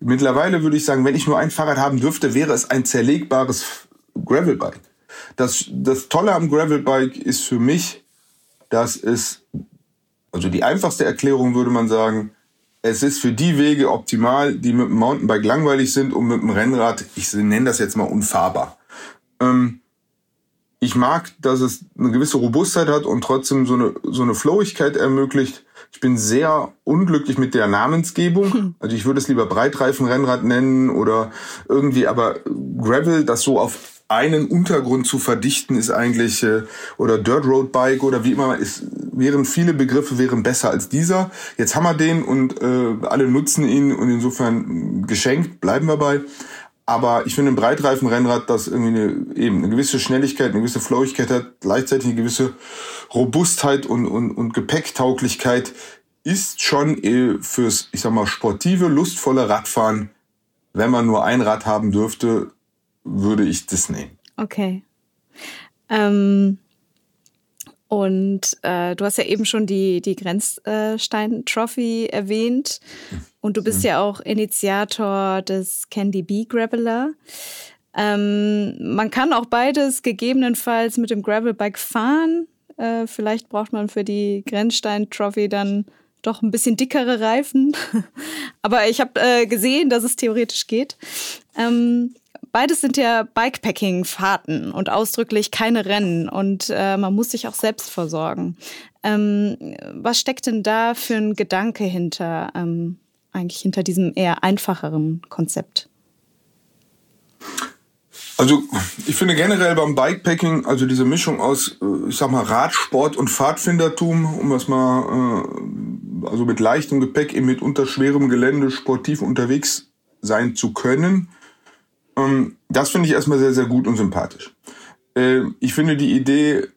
Mittlerweile würde ich sagen, wenn ich nur ein Fahrrad haben dürfte, wäre es ein zerlegbares Gravel-Bike. Das, das Tolle am Gravel-Bike ist für mich, dass es also die einfachste Erklärung würde man sagen, es ist für die Wege optimal, die mit dem Mountainbike langweilig sind und mit dem Rennrad, ich nenne das jetzt mal unfahrbar. Ähm, ich mag, dass es eine gewisse Robustheit hat und trotzdem so eine, so eine Flowigkeit ermöglicht. Ich bin sehr unglücklich mit der Namensgebung. Hm. Also ich würde es lieber Breitreifenrennrad nennen oder irgendwie, aber Gravel, das so auf einen Untergrund zu verdichten, ist eigentlich, äh, oder Dirt Road Bike oder wie immer, ist, wären viele Begriffe wären besser als dieser. Jetzt haben wir den und äh, alle nutzen ihn und insofern geschenkt, bleiben wir bei. Aber ich finde ein Breitreifenrennrad, das irgendwie eine, eben eine gewisse Schnelligkeit, eine gewisse Flowigkeit hat, gleichzeitig eine gewisse Robustheit und, und, und Gepäcktauglichkeit, ist schon äh, fürs, ich sag mal, sportive, lustvolle Radfahren, wenn man nur ein Rad haben dürfte, würde ich das nehmen. Okay. Ähm, und äh, du hast ja eben schon die, die Grenzstein-Trophy erwähnt. Und du bist mhm. ja auch Initiator des Candy Bee Graveler. Ähm, man kann auch beides gegebenenfalls mit dem Gravelbike fahren. Äh, vielleicht braucht man für die Grenzstein-Trophy dann doch ein bisschen dickere Reifen. Aber ich habe äh, gesehen, dass es theoretisch geht. Ähm, Beides sind ja Bikepacking-Fahrten und ausdrücklich keine Rennen und äh, man muss sich auch selbst versorgen. Ähm, was steckt denn da für ein Gedanke hinter, ähm, eigentlich hinter diesem eher einfacheren Konzept? Also ich finde generell beim Bikepacking, also diese Mischung aus, äh, ich sag mal, Radsport und Pfadfindertum, um das mal, äh, also mit leichtem Gepäck eben mit unterschwerem Gelände sportiv unterwegs sein zu können, das finde ich erstmal sehr, sehr gut und sympathisch. Äh, ich finde die Idee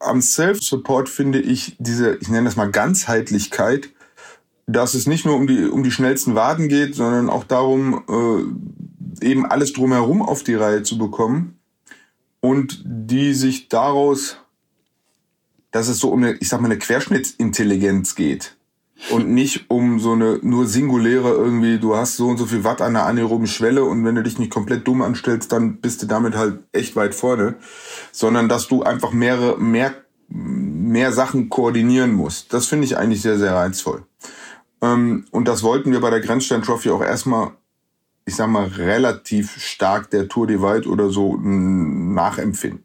am Self-Support finde ich diese, ich nenne das mal Ganzheitlichkeit, dass es nicht nur um die, um die schnellsten Waden geht, sondern auch darum, äh, eben alles drumherum auf die Reihe zu bekommen und die sich daraus, dass es so um eine, ich sag mal, eine Querschnittsintelligenz geht und nicht um so eine nur singuläre irgendwie, du hast so und so viel Watt an der anaeroben Schwelle und wenn du dich nicht komplett dumm anstellst, dann bist du damit halt echt weit vorne, sondern dass du einfach mehrere, mehr, mehr Sachen koordinieren musst. Das finde ich eigentlich sehr, sehr reizvoll. Ähm, und das wollten wir bei der Grenzstein Trophy auch erstmal, ich sag mal, relativ stark der Tour Divide oder so nachempfinden.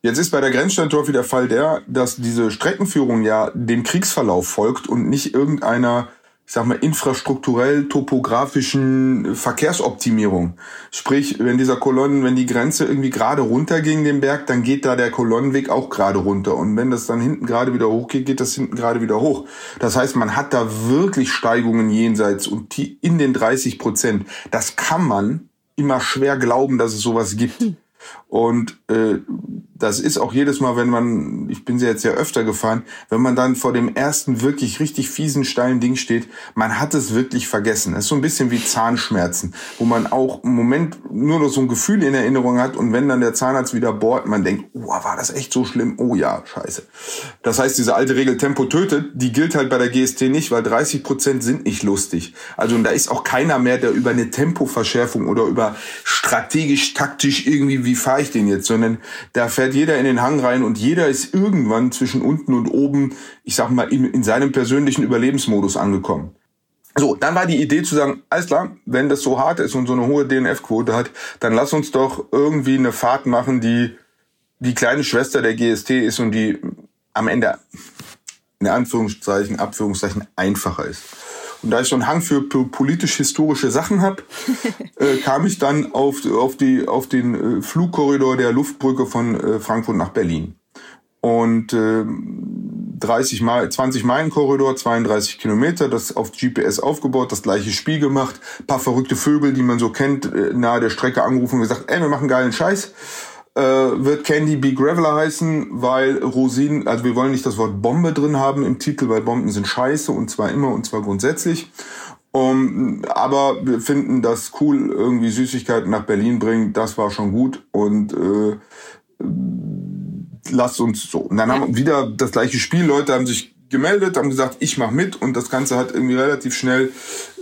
Jetzt ist bei der Grenzsteintorfi der Fall der, dass diese Streckenführung ja dem Kriegsverlauf folgt und nicht irgendeiner, ich sag mal, infrastrukturell topografischen Verkehrsoptimierung. Sprich, wenn dieser Kolonnen, wenn die Grenze irgendwie gerade runter ging, den Berg, dann geht da der Kolonnenweg auch gerade runter. Und wenn das dann hinten gerade wieder hoch geht, das hinten gerade wieder hoch. Das heißt, man hat da wirklich Steigungen jenseits und in den 30 Prozent. Das kann man immer schwer glauben, dass es sowas gibt. Hm. Und äh, das ist auch jedes Mal, wenn man, ich bin sie jetzt ja öfter gefahren, wenn man dann vor dem ersten wirklich richtig fiesen, steilen Ding steht, man hat es wirklich vergessen. Das ist so ein bisschen wie Zahnschmerzen, wo man auch im Moment nur noch so ein Gefühl in Erinnerung hat und wenn dann der Zahnarzt wieder bohrt, man denkt, oh, war das echt so schlimm? Oh ja, scheiße. Das heißt, diese alte Regel Tempo tötet, die gilt halt bei der GST nicht, weil 30 Prozent sind nicht lustig. Also und da ist auch keiner mehr, der über eine Tempoverschärfung oder über strategisch, taktisch irgendwie, wie fahre ich den jetzt, sondern da fährt jeder in den Hang rein und jeder ist irgendwann zwischen unten und oben, ich sag mal, in, in seinem persönlichen Überlebensmodus angekommen. So, dann war die Idee zu sagen, alles klar, wenn das so hart ist und so eine hohe DNF-Quote hat, dann lass uns doch irgendwie eine Fahrt machen, die die kleine Schwester der GST ist und die am Ende in Anführungszeichen, Abführungszeichen einfacher ist. Und da ich so einen Hang für politisch-historische Sachen habe, äh, kam ich dann auf, auf, die, auf den äh, Flugkorridor der Luftbrücke von äh, Frankfurt nach Berlin. Und äh, 30 Mal, 20 Meilen Korridor, 32 Kilometer, das auf GPS aufgebaut, das gleiche Spiel gemacht, paar verrückte Vögel, die man so kennt, äh, nahe der Strecke angerufen und gesagt, ey, wir machen geilen Scheiß äh, wird Candy Bee Graveler heißen, weil Rosinen, also wir wollen nicht das Wort Bombe drin haben im Titel, weil Bomben sind scheiße und zwar immer und zwar grundsätzlich. Um, aber wir finden das cool, irgendwie Süßigkeiten nach Berlin bringen, das war schon gut und äh, lasst uns so. Und dann haben wir wieder das gleiche Spiel, Leute haben sich gemeldet, haben gesagt, ich mache mit. Und das Ganze hat irgendwie relativ schnell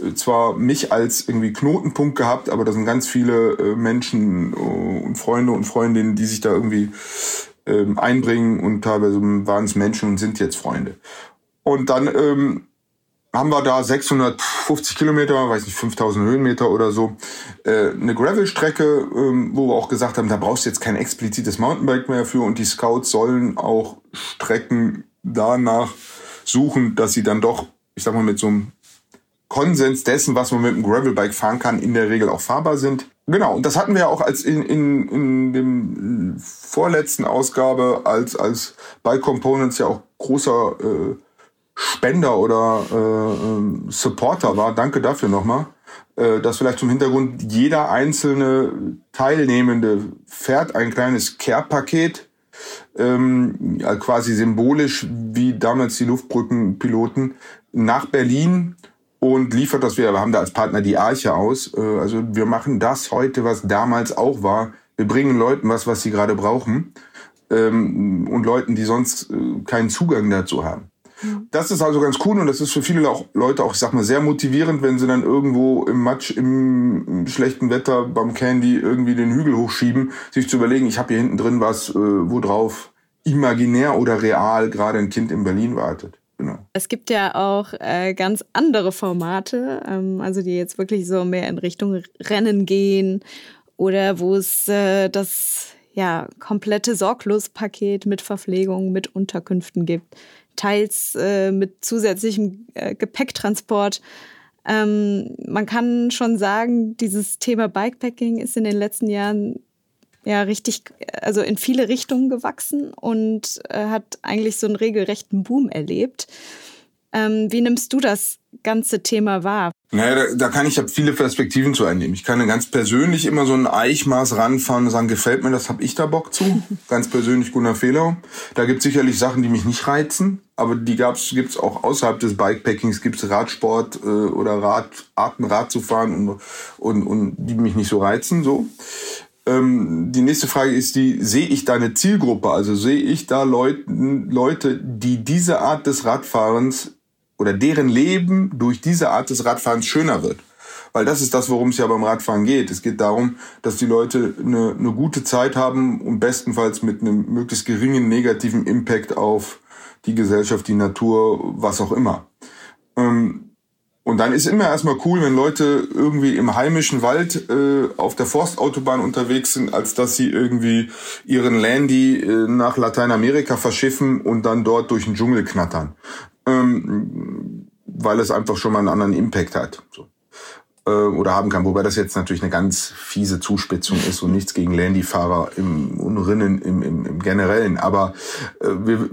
äh, zwar mich als irgendwie Knotenpunkt gehabt, aber da sind ganz viele äh, Menschen äh, und Freunde und Freundinnen, die sich da irgendwie ähm, einbringen. Und teilweise waren es Menschen und sind jetzt Freunde. Und dann ähm, haben wir da 650 Kilometer, weiß nicht, 5000 Höhenmeter oder so, äh, eine Gravel-Strecke, ähm, wo wir auch gesagt haben, da brauchst du jetzt kein explizites Mountainbike mehr für. Und die Scouts sollen auch Strecken danach suchen, dass sie dann doch, ich sag mal, mit so einem Konsens dessen, was man mit einem Gravelbike fahren kann, in der Regel auch fahrbar sind. Genau, und das hatten wir auch als in, in, in dem vorletzten Ausgabe als, als Bike Components ja auch großer äh, Spender oder äh, ähm, Supporter war. Danke dafür nochmal. Äh, das vielleicht zum Hintergrund, jeder einzelne Teilnehmende fährt ein kleines Care-Paket, ähm, quasi symbolisch wie damals die Luftbrückenpiloten, nach Berlin und liefert das. Wir haben da als Partner die Arche aus. Äh, also wir machen das heute, was damals auch war. Wir bringen Leuten was, was sie gerade brauchen ähm, und Leuten, die sonst äh, keinen Zugang dazu haben. Das ist also ganz cool und das ist für viele auch Leute auch, ich sag mal, sehr motivierend, wenn sie dann irgendwo im Matsch, im, im schlechten Wetter beim Candy irgendwie den Hügel hochschieben, sich zu überlegen, ich habe hier hinten drin was, äh, wo drauf imaginär oder real gerade ein Kind in Berlin wartet. Genau. Es gibt ja auch äh, ganz andere Formate, ähm, also die jetzt wirklich so mehr in Richtung Rennen gehen oder wo es äh, das ja komplette Sorglospaket mit Verpflegung, mit Unterkünften gibt teils äh, mit zusätzlichem äh, Gepäcktransport. Ähm, man kann schon sagen, dieses Thema Bikepacking ist in den letzten Jahren ja richtig, also in viele Richtungen gewachsen und äh, hat eigentlich so einen regelrechten Boom erlebt. Ähm, wie nimmst du das ganze Thema wahr? Naja, da, da kann ich ja viele Perspektiven zu einnehmen. Ich kann ganz persönlich immer so ein Eichmaß ranfahren und sagen, gefällt mir das, habe ich da Bock zu. ganz persönlich Gunnar Fehler. Da gibt es sicherlich Sachen, die mich nicht reizen, aber die gab's, gibt's auch außerhalb des Bikepackings, gibt's Radsport äh, oder Rad, Arten Rad zu fahren und, und, und die mich nicht so reizen. so. Ähm, die nächste Frage ist die, sehe ich da eine Zielgruppe? Also sehe ich da Leute, Leute, die diese Art des Radfahrens oder deren Leben durch diese Art des Radfahrens schöner wird. Weil das ist das, worum es ja beim Radfahren geht. Es geht darum, dass die Leute eine, eine gute Zeit haben und bestenfalls mit einem möglichst geringen negativen Impact auf die Gesellschaft, die Natur, was auch immer. Ähm, und dann ist immer erstmal cool, wenn Leute irgendwie im heimischen Wald äh, auf der Forstautobahn unterwegs sind, als dass sie irgendwie ihren Landy äh, nach Lateinamerika verschiffen und dann dort durch den Dschungel knattern ähm, weil es einfach schon mal einen anderen Impact hat. So. Äh, oder haben kann. Wobei das jetzt natürlich eine ganz fiese Zuspitzung ist und nichts gegen Landy-Fahrer im, und Rinnen im, im, im Generellen. Aber äh, wir,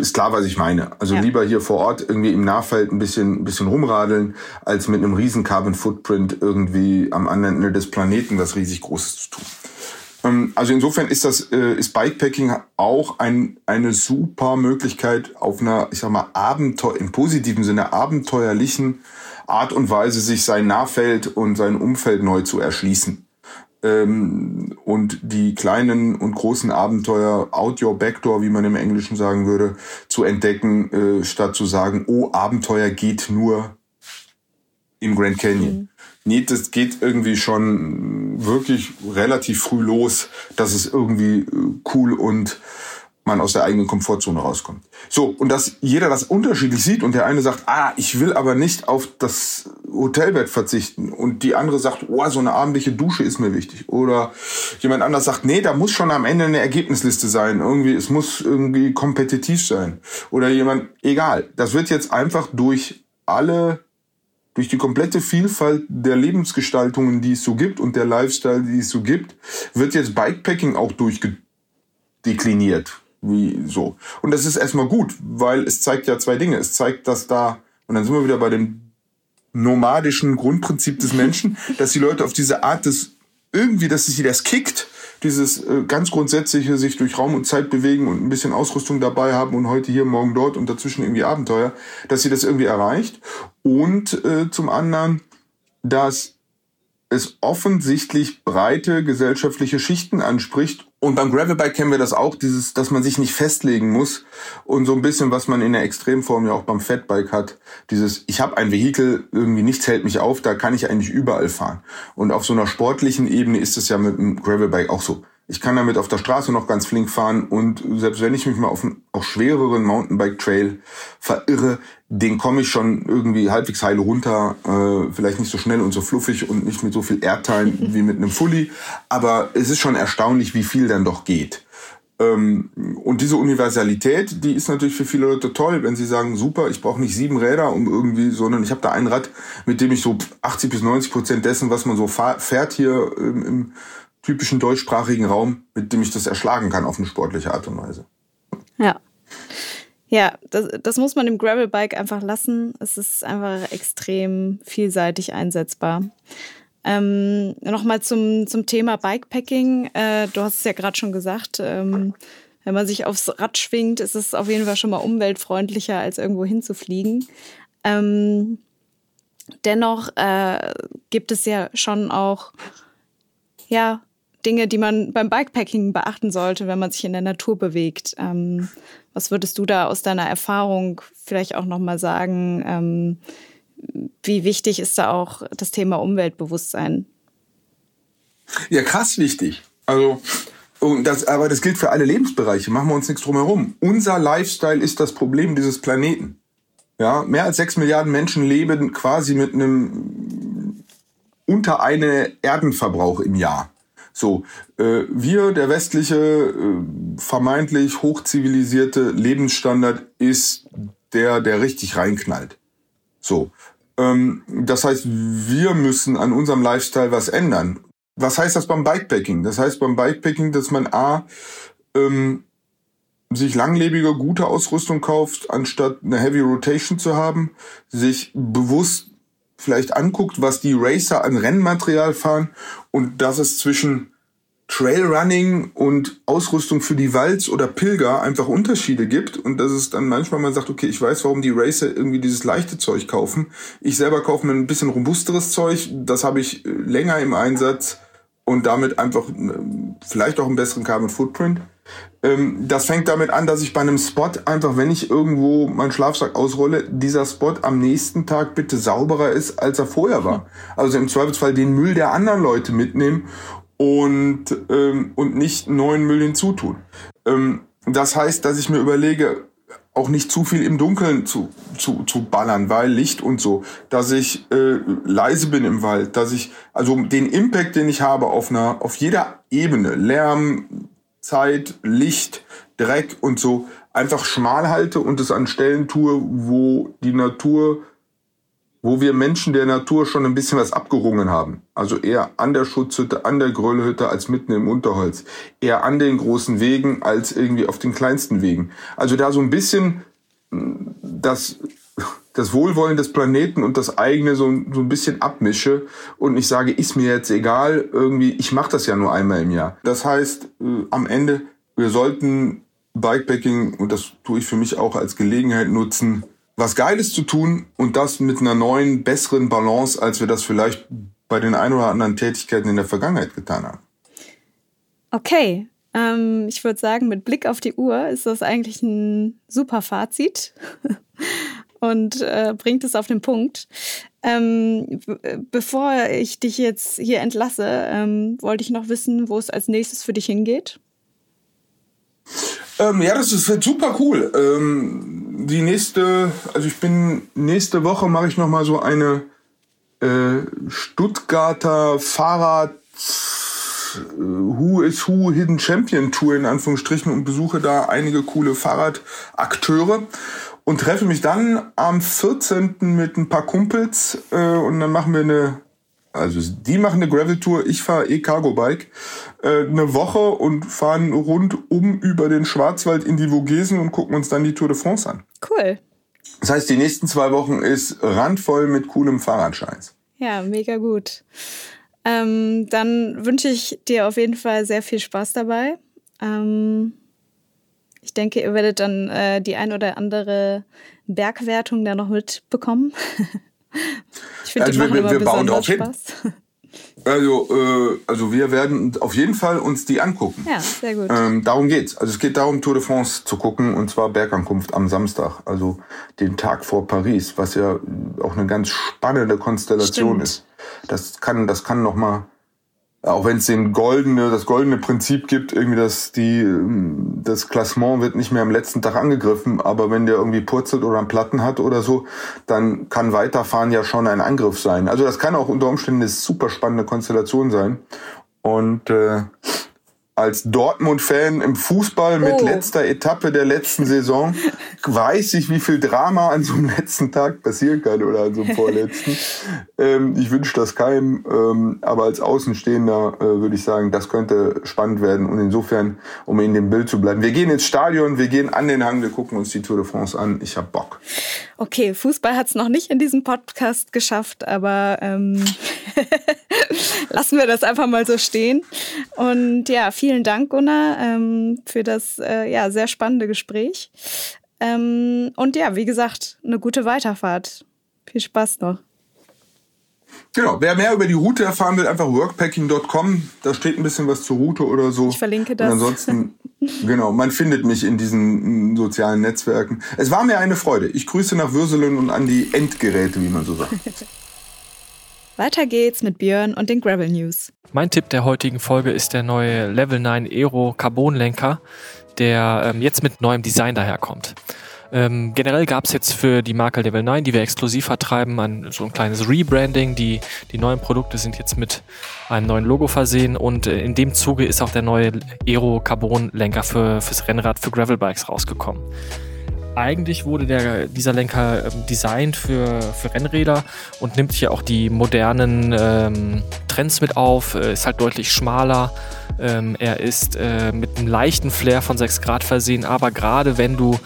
ist klar, was ich meine. Also ja. lieber hier vor Ort irgendwie im Nahfeld ein bisschen, ein bisschen rumradeln, als mit einem riesen Carbon Footprint irgendwie am anderen Ende des Planeten was riesig Großes zu tun. Ähm, also insofern ist das äh, ist Bikepacking auch ein, eine super Möglichkeit auf einer, ich sag mal, Abenteuer, im positiven Sinne abenteuerlichen Art und Weise, sich sein Nahfeld und sein Umfeld neu zu erschließen. Ähm, und die kleinen und großen Abenteuer, out your backdoor, wie man im Englischen sagen würde, zu entdecken, äh, statt zu sagen, oh, Abenteuer geht nur im Grand Canyon. Mhm. Nee, das geht irgendwie schon wirklich relativ früh los, dass es irgendwie äh, cool und man aus der eigenen Komfortzone rauskommt. So, und dass jeder das unterschiedlich sieht und der eine sagt, ah, ich will aber nicht auf das Hotelbett verzichten und die andere sagt, oh, so eine abendliche Dusche ist mir wichtig. Oder jemand anders sagt, nee, da muss schon am Ende eine Ergebnisliste sein. Irgendwie, es muss irgendwie kompetitiv sein. Oder jemand, egal. Das wird jetzt einfach durch alle durch die komplette Vielfalt der Lebensgestaltungen, die es so gibt und der Lifestyle, die es so gibt, wird jetzt Bikepacking auch durchdekliniert. Wie so. Und das ist erstmal gut, weil es zeigt ja zwei Dinge. Es zeigt, dass da, und dann sind wir wieder bei dem nomadischen Grundprinzip des Menschen, dass die Leute auf diese Art des irgendwie, dass sie das kickt, dieses äh, ganz grundsätzliche sich durch Raum und Zeit bewegen und ein bisschen Ausrüstung dabei haben und heute hier, morgen dort und dazwischen irgendwie Abenteuer, dass sie das irgendwie erreicht. Und äh, zum anderen, dass es offensichtlich breite gesellschaftliche Schichten anspricht. Und beim Gravelbike kennen wir das auch, dieses, dass man sich nicht festlegen muss und so ein bisschen, was man in der Extremform ja auch beim Fatbike hat, dieses, ich habe ein Vehikel, irgendwie nichts hält mich auf, da kann ich eigentlich überall fahren. Und auf so einer sportlichen Ebene ist es ja mit dem Gravelbike auch so. Ich kann damit auf der Straße noch ganz flink fahren und selbst wenn ich mich mal auf einen auch schwereren Mountainbike-Trail verirre, den komme ich schon irgendwie halbwegs heile runter. Äh, vielleicht nicht so schnell und so fluffig und nicht mit so viel Airtime wie mit einem Fully, aber es ist schon erstaunlich, wie viel dann doch geht. Ähm, und diese Universalität, die ist natürlich für viele Leute toll, wenn sie sagen, super, ich brauche nicht sieben Räder, um irgendwie, sondern ich habe da ein Rad, mit dem ich so 80 bis 90 Prozent dessen, was man so fährt hier im, im typischen deutschsprachigen Raum, mit dem ich das erschlagen kann auf eine sportliche Art und Weise. Ja. Ja, das, das muss man im Gravelbike einfach lassen. Es ist einfach extrem vielseitig einsetzbar. Ähm, Nochmal zum, zum Thema Bikepacking. Äh, du hast es ja gerade schon gesagt, ähm, wenn man sich aufs Rad schwingt, ist es auf jeden Fall schon mal umweltfreundlicher, als irgendwo hinzufliegen. Ähm, dennoch äh, gibt es ja schon auch ja, Dinge, die man beim Bikepacking beachten sollte, wenn man sich in der Natur bewegt. Ähm, was würdest du da aus deiner Erfahrung vielleicht auch nochmal sagen? Ähm, wie wichtig ist da auch das Thema Umweltbewusstsein? Ja, krass wichtig. Also, das, aber das gilt für alle Lebensbereiche. Machen wir uns nichts drum herum. Unser Lifestyle ist das Problem dieses Planeten. Ja, mehr als sechs Milliarden Menschen leben quasi mit einem unter eine Erdenverbrauch im Jahr. So, äh, wir, der westliche, äh, vermeintlich hochzivilisierte Lebensstandard ist der, der richtig reinknallt. So, ähm, das heißt, wir müssen an unserem Lifestyle was ändern. Was heißt das beim Bikepacking? Das heißt beim Bikepacking, dass man A, ähm, sich langlebige, gute Ausrüstung kauft, anstatt eine Heavy Rotation zu haben, sich bewusst vielleicht anguckt, was die Racer an Rennmaterial fahren und dass es zwischen Trailrunning und Ausrüstung für die Walz oder Pilger einfach Unterschiede gibt und dass es dann manchmal man sagt, okay, ich weiß, warum die Racer irgendwie dieses leichte Zeug kaufen. Ich selber kaufe mir ein bisschen robusteres Zeug, das habe ich äh, länger im Einsatz und damit einfach äh, vielleicht auch einen besseren Carbon Footprint. Ähm, das fängt damit an, dass ich bei einem Spot einfach, wenn ich irgendwo meinen Schlafsack ausrolle, dieser Spot am nächsten Tag bitte sauberer ist, als er vorher war. Also im Zweifelsfall den Müll der anderen Leute mitnehmen und, ähm, und nicht neuen Müll hinzutun. Ähm, das heißt, dass ich mir überlege, auch nicht zu viel im Dunkeln zu, zu, zu ballern, weil Licht und so, dass ich äh, leise bin im Wald, dass ich, also den Impact, den ich habe auf einer, auf jeder Ebene, Lärm, Zeit, Licht, Dreck und so, einfach schmal halte und es an Stellen tue, wo die Natur wo wir Menschen der Natur schon ein bisschen was abgerungen haben. Also eher an der Schutzhütte, an der Gröllhütte als mitten im Unterholz. Eher an den großen Wegen als irgendwie auf den kleinsten Wegen. Also da so ein bisschen hm, das, das Wohlwollen des Planeten und das eigene so, so ein bisschen abmische und ich sage, ist mir jetzt egal, irgendwie, ich mache das ja nur einmal im Jahr. Das heißt, äh, am Ende, wir sollten Bikepacking, und das tue ich für mich auch als Gelegenheit nutzen, was Geiles zu tun und das mit einer neuen, besseren Balance, als wir das vielleicht bei den ein oder anderen Tätigkeiten in der Vergangenheit getan haben. Okay, ähm, ich würde sagen, mit Blick auf die Uhr ist das eigentlich ein super Fazit und äh, bringt es auf den Punkt. Ähm, bevor ich dich jetzt hier entlasse, ähm, wollte ich noch wissen, wo es als nächstes für dich hingeht. Ähm, ja, das ist super cool. Ähm, die nächste, also ich bin nächste Woche mache ich noch mal so eine äh, Stuttgarter Fahrrad äh, Who is Who Hidden Champion Tour in Anführungsstrichen und besuche da einige coole Fahrradakteure und treffe mich dann am 14. mit ein paar Kumpels äh, und dann machen wir eine also die machen eine Gravel-Tour, ich fahre E-Cargo-Bike äh, eine Woche und fahren rundum über den Schwarzwald in die Vogesen und gucken uns dann die Tour de France an. Cool. Das heißt, die nächsten zwei Wochen ist randvoll mit coolem Fahrradscheiß. Ja, mega gut. Ähm, dann wünsche ich dir auf jeden Fall sehr viel Spaß dabei. Ähm, denke, ihr werdet dann äh, die ein oder andere Bergwertung da noch mitbekommen. ich finde, also wir, wir, wir bauen darauf hin. Also, äh, also wir werden auf jeden Fall uns die angucken. Ja, sehr gut. Ähm, darum geht's. Also es geht darum, Tour de France zu gucken und zwar Bergankunft am Samstag, also den Tag vor Paris, was ja auch eine ganz spannende Konstellation Stimmt. ist. Das kann, das kann noch mal auch wenn es den goldene, das goldene Prinzip gibt, irgendwie, dass die, das Klassement wird nicht mehr am letzten Tag angegriffen, aber wenn der irgendwie purzelt oder einen Platten hat oder so, dann kann Weiterfahren ja schon ein Angriff sein. Also das kann auch unter Umständen eine super spannende Konstellation sein. Und äh, als Dortmund-Fan im Fußball mit oh. letzter Etappe der letzten Saison weiß ich, wie viel Drama an so einem letzten Tag passieren kann oder an so einem vorletzten. ähm, ich wünsche das keinem, ähm, aber als Außenstehender äh, würde ich sagen, das könnte spannend werden und insofern, um in dem Bild zu bleiben. Wir gehen ins Stadion, wir gehen an den Hang, wir gucken uns die Tour de France an. Ich hab Bock. Okay, Fußball hat es noch nicht in diesem Podcast geschafft, aber ähm, lassen wir das einfach mal so stehen. Und ja, vielen Dank, Gunnar, ähm, für das äh, ja, sehr spannende Gespräch. Ähm, und ja, wie gesagt, eine gute Weiterfahrt. Viel Spaß noch. Genau, wer mehr über die Route erfahren will, einfach workpacking.com. Da steht ein bisschen was zur Route oder so. Ich verlinke das. Und ansonsten, genau, man findet mich in diesen sozialen Netzwerken. Es war mir eine Freude. Ich grüße nach Würselen und an die Endgeräte, wie man so sagt. Weiter geht's mit Björn und den Gravel News. Mein Tipp der heutigen Folge ist der neue Level 9 Aero Carbon Lenker, der ähm, jetzt mit neuem Design daherkommt. Ähm, generell gab es jetzt für die Marke Level 9, die wir exklusiv vertreiben, ein, so ein kleines Rebranding. Die, die neuen Produkte sind jetzt mit einem neuen Logo versehen und äh, in dem Zuge ist auch der neue Aero Carbon Lenker für, fürs Rennrad für Gravelbikes rausgekommen. Eigentlich wurde der, dieser Lenker ähm, designt für, für Rennräder und nimmt hier auch die modernen ähm, Trends mit auf, äh, ist halt deutlich schmaler. Ähm, er ist äh, mit einem leichten Flair von 6 Grad versehen, aber gerade wenn du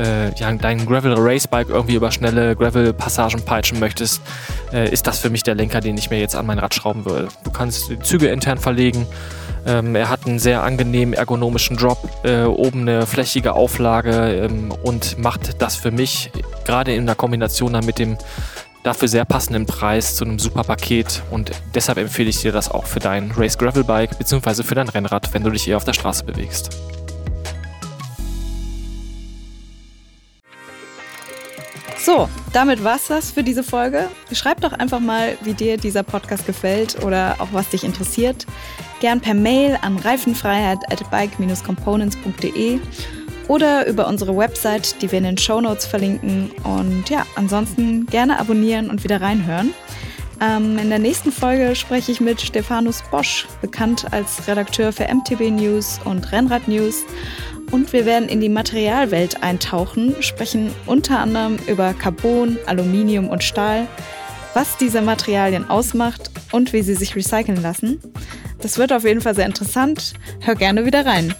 äh, ja, dein Gravel Racebike irgendwie über schnelle Gravel Passagen peitschen möchtest, äh, ist das für mich der Lenker, den ich mir jetzt an mein Rad schrauben würde. Du kannst die Züge intern verlegen. Ähm, er hat einen sehr angenehmen ergonomischen Drop, äh, oben eine flächige Auflage ähm, und macht das für mich gerade in der Kombination dann mit dem dafür sehr passenden Preis zu einem super Paket und deshalb empfehle ich dir das auch für dein Race Gravel Bike bzw. für dein Rennrad, wenn du dich eher auf der Straße bewegst. So, damit war's das für diese Folge. Schreib doch einfach mal, wie dir dieser Podcast gefällt oder auch was dich interessiert. Gern per Mail an reifenfreiheit at bike-components.de oder über unsere Website, die wir in den Show Notes verlinken. Und ja, ansonsten gerne abonnieren und wieder reinhören. Ähm, in der nächsten Folge spreche ich mit Stefanus Bosch, bekannt als Redakteur für MTB News und Rennrad News und wir werden in die Materialwelt eintauchen, sprechen unter anderem über Carbon, Aluminium und Stahl, was diese Materialien ausmacht und wie sie sich recyceln lassen. Das wird auf jeden Fall sehr interessant. Hör gerne wieder rein.